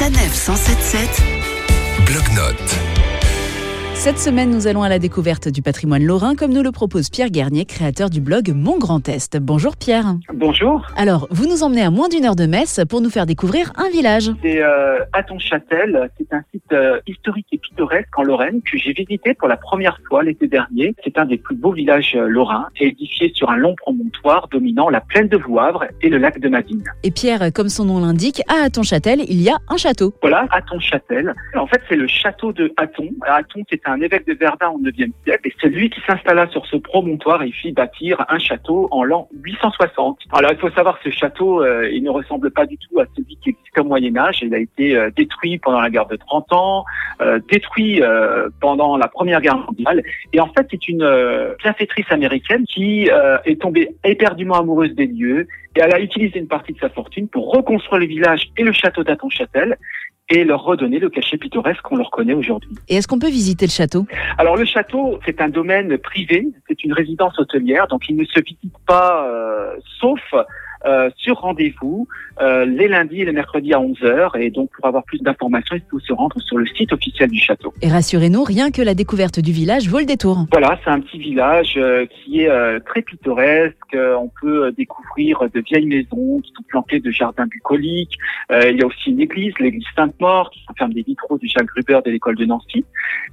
Sanef 177 Bloc-notes. Cette semaine, nous allons à la découverte du patrimoine lorrain, comme nous le propose Pierre Garnier, créateur du blog Mon Grand Est. Bonjour Pierre. Bonjour, Alors, vous nous emmenez à moins d'une heure de Metz pour nous faire découvrir un village. c'est euh, Aton-Châtel. C'est un site euh, historique et pittoresque en Lorraine que j'ai visité pour la première fois l'été dernier. C'est un des plus beaux villages euh, lorrains, édifié sur un long promontoire dominant la plaine de Vouavre et le lac de Madine. Et Pierre, comme son nom l'indique, à Aton-Châtel, il y a un château. Voilà, Aton-Châtel. En fait, c'est le château de Aton. Aton, c'est un évêque de Verdun au IXe siècle et c'est lui qui s'installa sur ce promontoire et fit bâtir un château en l'an 860. Alors, il faut savoir que ce château, euh, il ne ressemble pas du tout à celui qui existe au Moyen-Âge. Il a été euh, détruit pendant la guerre de 30 ans, euh, détruit pendant la Première Guerre mondiale. Et en fait, c'est une bienfaitrice américaine qui est tombée éperdument amoureuse des lieux et elle a utilisé une partie de sa fortune pour reconstruire le village et le château d'Aton-Châtel et leur redonner le cachet pittoresque qu'on leur connaît aujourd'hui. Et est-ce qu'on peut visiter le château? Alors le château, c'est un domaine privé, c'est une résidence hôtelière, donc il ne se visite pas euh, sauf euh, sur rendez-vous euh, les lundis et les mercredis à 11h. Et donc pour avoir plus d'informations, il faut se rendre sur le site officiel du château. Et rassurez-nous, rien que la découverte du village vaut le détour. Voilà, c'est un petit village euh, qui est très pittoresque. On peut découvrir de vieilles maisons qui sont plantées de jardins bucoliques. Il y a aussi une église, l'église Sainte-Maure, qui s'enferme des vitraux du Jacques Gruber de l'école de Nancy.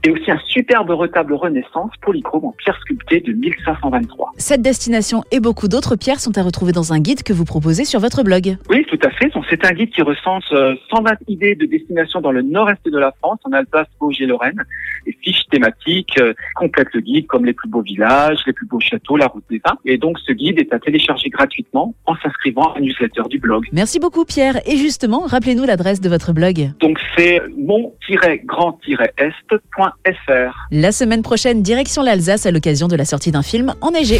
Et aussi un superbe retable Renaissance polychrome en pierre sculptée de 1523. Cette destination et beaucoup d'autres pierres sont à retrouver dans un guide que vous proposez sur votre blog. Oui, tout à fait. C'est un guide qui recense euh, 120 idées de destinations dans le nord-est de la France, en Alsace, Vosges et Lorraine. Les fiches thématiques euh, complètent le guide, comme les plus beaux villages, les plus beaux châteaux, la route des vins. Et donc, ce guide est à télécharger gratuitement en s'inscrivant à la newsletter du blog. Merci beaucoup Pierre. Et justement, rappelez-nous l'adresse de votre blog. Donc, c'est mon-grand-est.fr. La semaine prochaine, direction l'Alsace à l'occasion de la sortie d'un film enneigé.